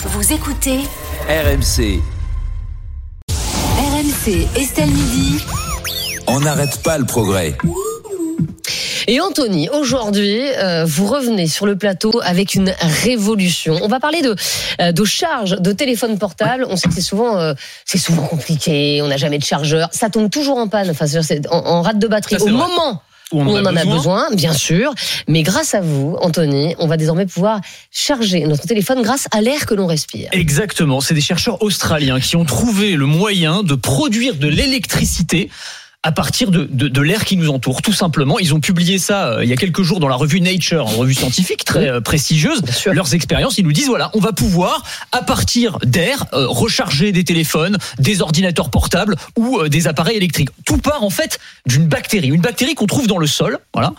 Vous écoutez RMC, RMC Estelle Midi. on n'arrête pas le progrès. Et Anthony, aujourd'hui, euh, vous revenez sur le plateau avec une révolution. On va parler de, euh, de charge de téléphone portable. On sait que c'est souvent, euh, c'est souvent compliqué. On n'a jamais de chargeur. Ça tombe toujours en panne. Enfin, c'est en, en rate de batterie. Ça, Au vrai. moment Où où on, en a besoin, bien sûr. Mais grâce à vous, Anthony, on va désormais pouvoir charger notre téléphone grâce à l'air que l'on respire. Exactement, c'est des chercheurs australiens qui ont trouvé le moyen de produire de l'électricité à partir de, de, de l'air qui nous entoure, tout simplement. Ils ont publié ça euh, il y a quelques jours dans la revue Nature, une revue scientifique très euh, prestigieuse. Leurs expériences, ils nous disent voilà, on va pouvoir à partir d'air euh, recharger des téléphones, des ordinateurs portables ou euh, des appareils électriques. Tout part en fait d'une bactérie, une bactérie qu'on trouve dans le sol, voilà,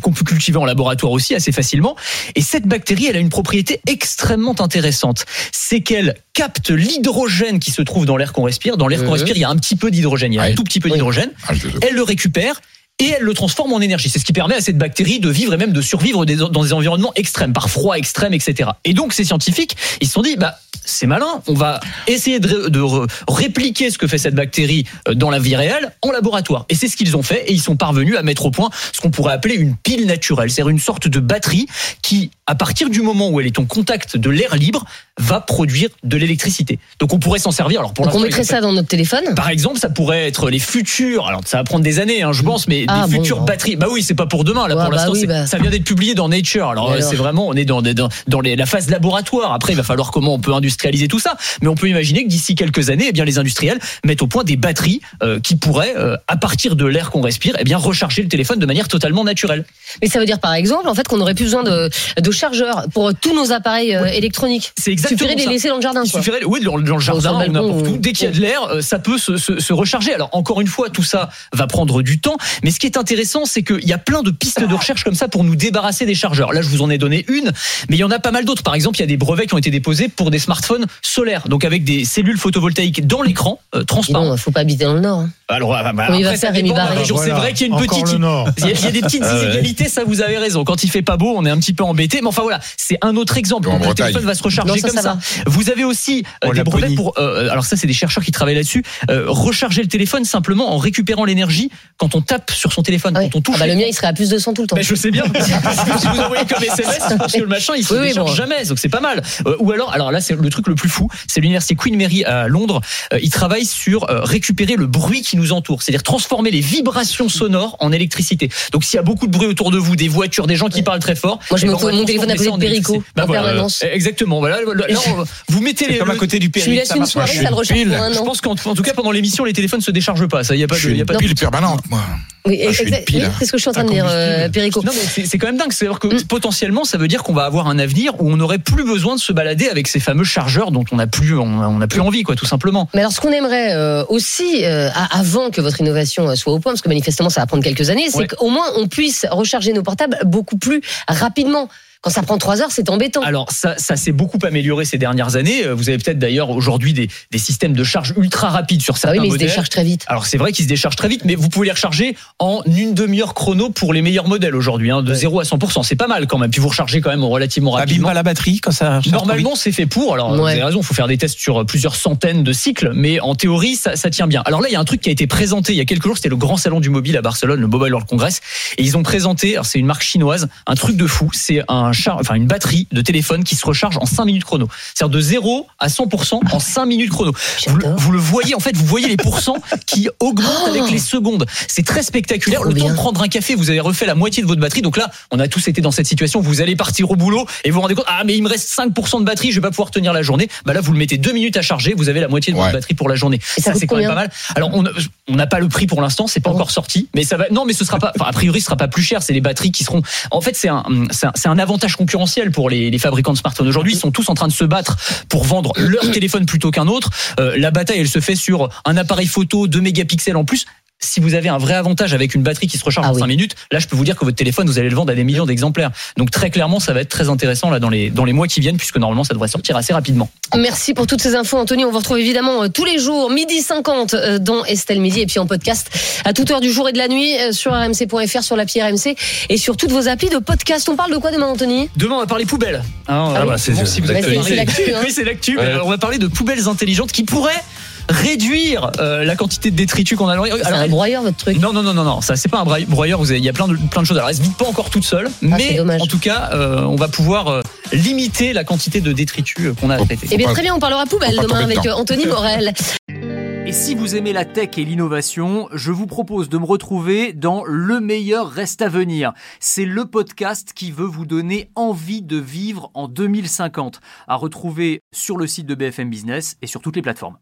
qu'on peut cultiver en laboratoire aussi assez facilement. Et cette bactérie, elle a une propriété extrêmement intéressante, c'est qu'elle capte l'hydrogène qui se trouve dans l'air qu'on respire. Dans l'air qu'on respire, il y a un petit peu d'hydrogène, il y a un tout petit peu d'hydrogène. Ah, Elle le récupère. Et elle le transforme en énergie. C'est ce qui permet à cette bactérie de vivre et même de survivre dans des environnements extrêmes, par froid extrême, etc. Et donc ces scientifiques, ils se sont dit, bah c'est malin, on va essayer de, répliquer ce que fait cette bactérie euh, dans la vie réelle en laboratoire. Et c'est ce qu'ils ont fait et ils sont parvenus à mettre au point ce qu'on pourrait appeler une pile naturelle, c'est-à-dire une sorte de batterie qui, à partir du moment où elle est en contact de l'air libre, va produire de l'électricité. Donc on pourrait s'en servir. Alors pour Donc on mettrait ça dans notre téléphone? Par exemple, ça pourrait être les futurs. Alors, ça va prendre des années, hein, je pense, mais Ah, des bon, futures bon. batteries. Bah oui, c'est pas pour demain. Là, Ouais, pour bah l'instant, oui, c'est- bah. ça vient d'être publié dans Nature. Alors, euh, alors c'est vraiment, on est dans, dans, dans les- la phase laboratoire. Après, il va falloir comment on peut industrialiser tout ça. Mais on peut imaginer que d'ici quelques années, eh bien, les industriels mettent au point des batteries euh, qui pourraient, euh, à partir de l'air qu'on respire, eh bien, recharger le téléphone de manière totalement naturelle. Mais ça veut dire par exemple en fait qu'on n'aurait plus besoin de, de chargeurs pour tous nos appareils euh, électroniques. C'est Il exactement suffirait de les laisser dans le jardin. Il quoi. suffirait, oui, dans, dans le jardin ou n'importe où. Dès qu'il y a de l'air, ça peut se, se- se recharger. Alors encore une fois, tout ça va prendre du temps. Mais ce qui est intéressant, c'est qu'il y a plein de pistes de recherche comme ça pour nous débarrasser des chargeurs. Là, je vous en ai donné une, mais il y en a pas mal d'autres. Par exemple, il y a des brevets qui ont été déposés pour des smartphones solaires, donc avec des cellules photovoltaïques dans l'écran, euh, transparent. donc, faut pas habiter dans le Nord. hein. Alors, ah, bah, il va après, faire, Rémi Barré. C'est vrai qu'il y a une petite il y, a, il y a des petites Ah inégalités, ça vous avez raison. Quand il fait pas beau, on est un petit peu embêté. Mais enfin voilà, c'est un autre exemple. Le Bretagne. téléphone va se recharger Non, ça, comme ça ça. Vous avez aussi euh, Oh, des brevets pour. euh, alors ça, c'est des chercheurs qui travaillent là-dessus. euh, recharger le téléphone simplement en récupérant l'énergie quand on tape sur son téléphone, quand on touche. Ah bah, le mien il serait à plus de 100 tout le temps. Mais je sais bien. si vous envoyez comme SMS, pense que le machin il se Oui, oui, décharge bon. jamais, donc c'est pas mal. Euh, ou alors, alors là c'est le truc le plus fou, c'est l'université Queen Mary à Londres. Ils travaillent sur récupérer le bruit qui nous entoure, c'est-à-dire transformer les vibrations sonores en électricité. Donc s'il y a beaucoup de bruit autour de vous, des voitures, des gens qui parlent très fort, Moi, je eh mets ben, mon téléphone à côté de en Perico. Bah en voilà, permanence. euh, Exactement. Voilà, là, on- vous mettez les. Comme à côté du Je lui péril. laisse une soirée, ça le recharge un je pense qu'en en tout cas pendant l'émission les téléphones se déchargent pas, ça y a pas Je de, y a pas de pile permanente, moi. Oui, Ah, oui, c'est ce que je suis en train de dire, euh, Perico. Non mais c'est quand même dingue, c'est-à-dire que Mm. potentiellement ça veut dire qu'on va avoir un avenir où on n'aurait plus besoin de se balader avec ces fameux chargeurs dont on n'a plus on, on n'a plus envie quoi tout simplement. Mais alors, ce qu'on aimerait euh, aussi, euh, avant que votre innovation euh, soit au point, parce que manifestement, ça va prendre quelques années, c'est Ouais. qu'au moins, on puisse recharger nos portables beaucoup plus rapidement. Quand ça prend trois heures, c'est embêtant. Alors ça, ça s'est beaucoup amélioré ces dernières années. Euh, Vous avez peut-être d'ailleurs aujourd'hui des, des systèmes de charge ultra rapides sur Ah certains oui, mais ils se déchargent très vite. Alors c'est vrai qu'ils se déchargent très vite, mais vous pouvez les recharger en une demi-heure chrono pour les meilleurs modèles aujourd'hui, hein, de 0 à 100%. C'est pas mal quand même. Puis vous rechargez quand même relativement abîme rapidement. pas la batterie quand ça. Normalement, c'est fait pour. Alors, vous Ouais. avez raison, il faut faire des tests sur plusieurs centaines de cycles, mais en théorie, ça, ça tient bien. Alors là, il y a un truc qui a été présenté il y a quelques jours, c'était le grand salon du mobile à Barcelone, le Mobile World Congress, et ils ont présenté, alors c'est une marque chinoise, un truc de fou, c'est un char, enfin une batterie de téléphone qui se recharge en 5 minutes chrono. C'est-à-dire de 0 à 100% en 5 minutes chrono. Vous, le- J'adore. vous le voyez, en fait, vous voyez les pourcents qui augmentent avec les secondes. C'est très spectaculaire. Le temps de prendre un café, vous avez refait la moitié de votre batterie. Donc là, on a tous été dans cette situation. Vous allez partir au boulot et vous vous rendez compte, ah, mais il me reste 5% de batterie, je vais pas pouvoir tenir la journée. Bah là, vous le mettez deux minutes à charger, vous avez la moitié de votre batterie pour la journée. Et ça c'est quand même pas mal. Alors, on n'a pas le prix pour l'instant, c'est pas bon encore sorti, mais ça va, non, mais ce sera pas, enfin, a priori, ce sera pas plus cher. C'est les batteries qui seront, en fait, c'est un, c'est un, c'est un avantage concurrentiel pour les, les fabricants de smartphones. Aujourd'hui, ils sont tous en train de se battre pour vendre leur téléphone plutôt qu'un autre. Euh, la bataille, elle se fait sur un appareil photo 2 mégapixels en plus. Si vous avez un vrai avantage avec une batterie qui se recharge Ah en oui. 5 minutes, là je peux vous dire que votre téléphone vous allez le vendre à des millions d'exemplaires. Donc très clairement ça va être très intéressant là dans les dans les mois qui viennent puisque normalement ça devrait sortir assez rapidement. Merci pour toutes ces infos, Anthony. On vous retrouve évidemment euh, tous les jours, midi 50 euh, dans Estelle Midi et puis en podcast à toute heure du jour et de la nuit euh, sur rmc.fr, sur l'appli RMC et sur toutes vos applis de podcast. On parle de quoi demain, Anthony? Demain on va parler poubelles. Ah euh, bah, c'est- bon, si l'actu, hein. Oui c'est l'actu. Ouais. On va parler de poubelles intelligentes qui pourraient réduire euh, la quantité de détritus qu'on a. les- C'est Alors, un broyeur, votre truc. Non, non, non, non, non, ça c'est pas un broy- broyeur, vous avez- il y a plein de, plein de choses. Alors elle se vide pas encore toute seule, Ah, mais en tout cas, euh, on va pouvoir euh, limiter la quantité de détritus euh, qu'on a à traiter. Eh bien, très bien, on parlera poubelle demain avec euh, Anthony Morel. Et si vous aimez la tech et l'innovation, je vous propose de me retrouver dans Le meilleur reste à venir. C'est le podcast qui veut vous donner envie de vivre en 2050, à retrouver sur le site de BFM Business et sur toutes les plateformes.